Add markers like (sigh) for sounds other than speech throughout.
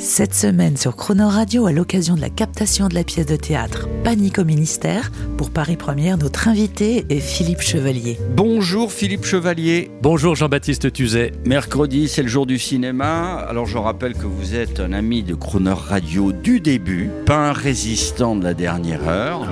Cette semaine sur Croner Radio, à l'occasion de la captation de la pièce de théâtre Panique au ministère, pour Paris Première, notre invité est Philippe Chevalier. Bonjour Philippe Chevalier. Bonjour Jean-Baptiste Tuzet. Mercredi, c'est le jour du cinéma. Alors je rappelle que vous êtes un ami de Crooner Radio du début, pas un résistant de la dernière heure.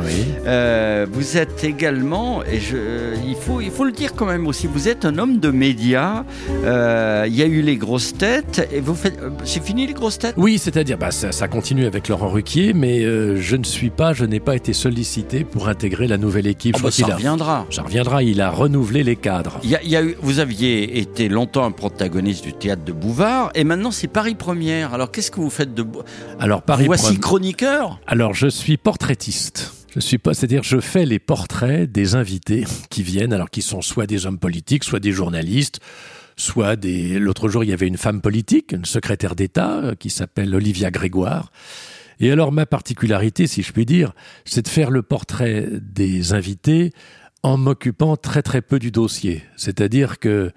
Euh, vous êtes également, et je, il, faut, il faut le dire quand même aussi, vous êtes un homme de médias. Euh, Il y a eu les grosses têtes, et vous faites. euh, C'est fini les grosses têtes? Oui, c'est-à-dire, bah, ça, ça continue avec Laurent Ruquier, mais euh, je ne suis pas, je n'ai pas été sollicité pour intégrer la nouvelle équipe. Ah Je bah, crois qu'il Ça a- reviendra. Ça reviendra, il a renouvelé les cadres. Il y a- il y a eu, vous aviez été longtemps un protagoniste du théâtre de Bouvard, et maintenant c'est Paris Première. Alors qu'est-ce que vous faites de Alors, Paris Voici chroniqueur? Alors, je suis portraitiste. Je suis pas, c'est-à-dire, je fais les portraits des invités qui viennent, alors qui sont soit des hommes politiques, soit des journalistes, soit des. L'autre jour, il y avait une femme politique, une secrétaire d'État, euh, qui s'appelle Olivia Grégoire. Et alors, ma particularité, si je puis dire, c'est de faire le portrait des invités en m'occupant très très peu du dossier. C'est-à-dire que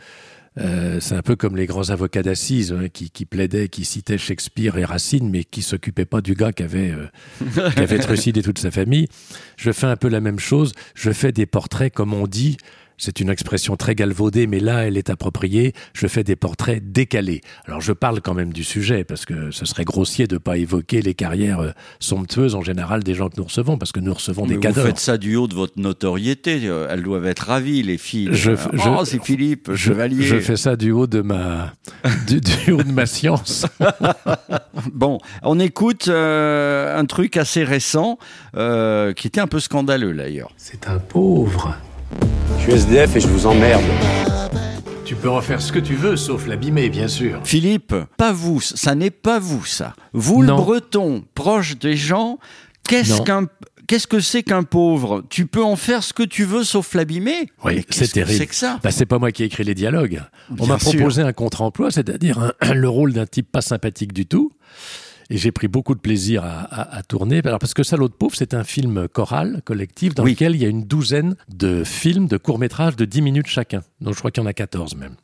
euh, c'est un peu comme les grands avocats d'assises hein, qui, qui plaidaient, qui citaient Shakespeare et Racine, mais qui s'occupaient pas du gars qui avait, euh, qui avait (laughs) trucidé toute sa famille. Je fais un peu la même chose. Je fais des portraits, comme on dit. C'est une expression très galvaudée, mais là, elle est appropriée. Je fais des portraits décalés. Alors, je parle quand même du sujet, parce que ce serait grossier de pas évoquer les carrières euh, somptueuses en général des gens que nous recevons, parce que nous recevons Mais des vous cadors. faites ça du haut de votre notoriété. euh, Elles doivent être ravies, les filles. Je- Euh, je- oh, c'est Philippe Je, Chevalier. je fais ça du haut de ma, du, du haut de ma science. (laughs) Bon, on écoute euh, un truc assez récent euh, qui était un peu scandaleux d'ailleurs. C'est un pauvre. Je suis SDF et je vous emmerde. Tu peux en faire ce que tu veux, sauf l'abîmer, bien sûr. Philippe, pas vous, ça n'est pas vous ça. Vous, le breton, proche des gens, qu'est-ce qu'un... Qu'est-ce que c'est qu'un pauvre? Tu peux en faire ce que tu veux sauf l'abîmer Oui, c'est qu'est-ce que terrible. C'est que ça? Bah, c'est pas moi qui ai écrit les dialogues. On m'a proposé un contre-emploi, c'est-à-dire (clears throat) le rôle d'un type pas sympathique du tout. Et j'ai pris beaucoup de plaisir à, à- à tourner. Alors, parce que Salaud de pauvre, c'est un film choral, collectif, dans Oui. lequel il y a une douzaine de films, de courts-métrages de 10 minutes chacun. Donc, je crois qu'il y en a 14 même.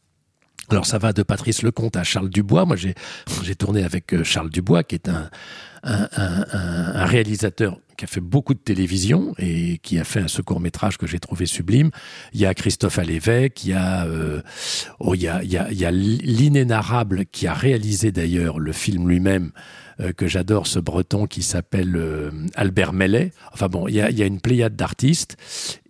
Alors ça va de Patrice Lecomte à Charles Dubois. Moi j'ai tourné avec euh, Charles Dubois qui est un, un, un- un- réalisateur qui a fait beaucoup de télévision et qui a fait un ce court métrage que j'ai trouvé sublime. Il y a Christophe Alévèque, il y a euh, oh, il y a il y a, il y a l'inénarrable qui a réalisé d'ailleurs le film lui-même euh, que j'adore, ce breton qui s'appelle euh, Albert Mellet. Enfin bon, il y a, il y a une pléiade d'artistes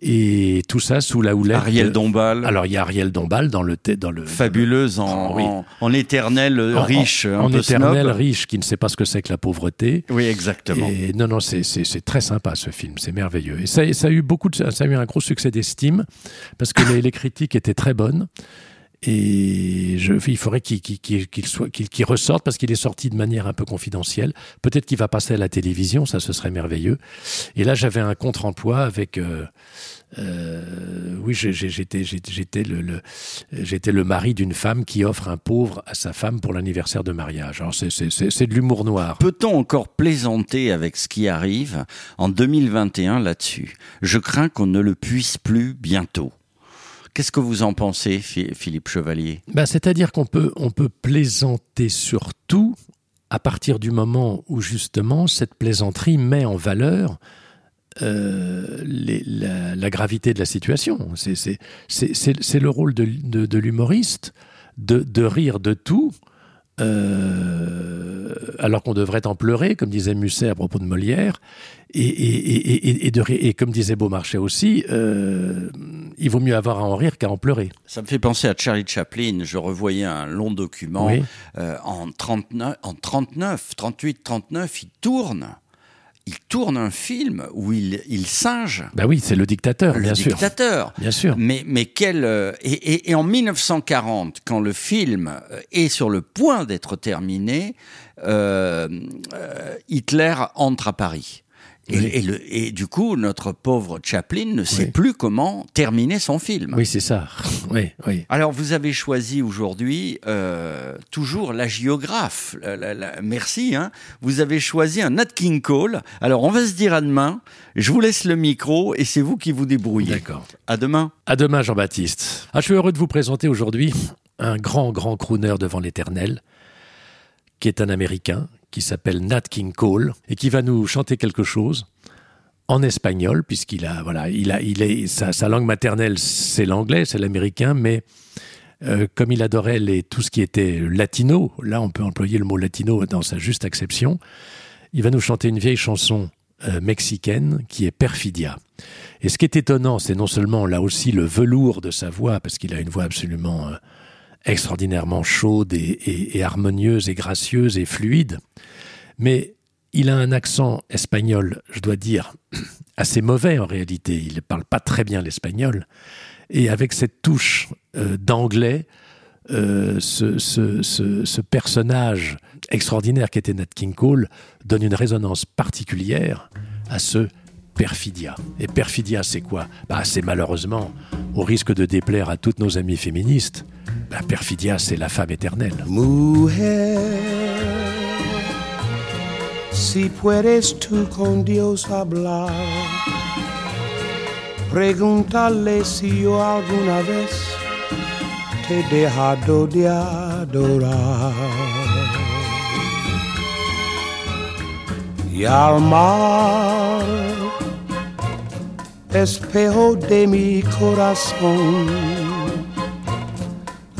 et tout ça sous la houlette. Ariel de- Dombal, Alors il y a Ariel Dombal dans le dans le fabuleuse en, oui. en, en éternel euh, en- riche, en éternel riche qui ne sait pas ce que c'est que la pauvreté. Oui, exactement. Et non, non, c'est- très sympa ce film, c'est merveilleux. Et ça, ça a eu beaucoup, de, ça a eu un gros succès d'estime parce que les, les critiques étaient très bonnes. Et je, il faudrait qu'il qu'il- qu'il ressorte parce qu'il est sorti de manière un peu confidentielle. Peut-être qu'il va passer à la télévision, ça ce serait merveilleux. Et là, j'avais un contre-emploi avec. euh, euh, oui, j'étais le, le- j'étais le mari d'une femme qui offre un pauvre à sa femme pour l'anniversaire de mariage. Alors c'est de l'humour noir. Peut-on encore plaisanter avec ce qui arrive en 2021 là-dessus? Je crains qu'on ne le puisse plus bientôt. Qu'est-ce que vous en pensez, Phi- Philippe Chevalier? Ben, C'est-à-dire qu'on peut, on peut plaisanter sur tout à partir du moment où justement cette plaisanterie met en valeur euh, la, gravité de la situation. C'est- le rôle de, de- de l'humoriste de, de rire de tout. euh, alors qu'on devrait en pleurer, comme disait Musset à propos de Molière, et, et, et, et, de, comme disait Beaumarchais aussi, euh, il vaut mieux avoir à en rire qu'à en pleurer. Ça me fait penser à Charlie Chaplin. Je revoyais un long document Oui. euh, en 39, en 39, 38, 39. Il tourne, il tourne un film où il, il singe Ben oui, c'est le dictateur, le bien sûr. dictateur. Bien sûr. Mais, mais quel. euh, et, et- et en 1940, quand le film euh, est sur le point d'être terminé, euh, Hitler entre à Paris. Et, Oui. et le, et du coup, notre pauvre Chaplin ne sait Oui. plus comment terminer son film. Oui, c'est ça. (laughs) Oui, oui. Alors, vous avez choisi aujourd'hui euh, toujours la géographe. La- la- la- merci. Hein. Vous avez choisi un Nat King Cole. Alors, on va se dire à demain. Je vous laisse le micro et c'est vous qui vous débrouillez. D'accord. À demain. À demain, Jean-Baptiste. Ah, je suis heureux de vous présenter aujourd'hui un grand, grand crooner devant l'éternel, qui est un Américain, qui s'appelle Nat King Cole, et qui va nous chanter quelque chose en espagnol, puisqu'il a, voilà, il a, il est, sa, langue maternelle, c'est l'anglais, c'est l'américain, mais euh, comme il adorait tout ce qui était latino, là, on peut employer le mot latino dans sa juste acception, il va nous chanter une vieille chanson euh, mexicaine qui est Perfidia. Et ce qui est étonnant, c'est non seulement là aussi le velours de sa voix, parce qu'il a une voix absolument euh, extraordinairement chaude et, harmonieuse et gracieuse et fluide, mais il a un accent espagnol, je dois dire, (clears throat) assez mauvais en réalité. Il ne parle pas très bien l'espagnol. Et avec cette touche euh, d'anglais, euh, ce, ce- personnage extraordinaire qui était Nat King Cole donne une résonance particulière à ce perfidia. Et perfidia, c'est quoi? Bah, C'est malheureusement, au risque de déplaire à toutes nos amies féministes, bah, perfidia, c'est la femme éternelle. Mujer, si puedes tú con Dios hablar, pregúntale si yo alguna vez te he dejado de adorar. Y al espejo de mi corazón,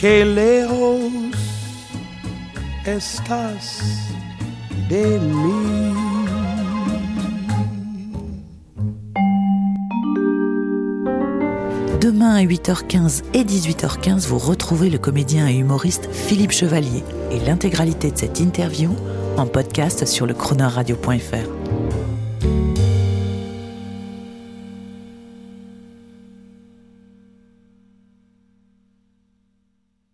Qué lejos estás de mí. Demain à 8h15 et 18h15, vous retrouvez le comédien et humoriste Philippe Chevalier et l'intégralité de cette interview en podcast sur le chronoradio.fr.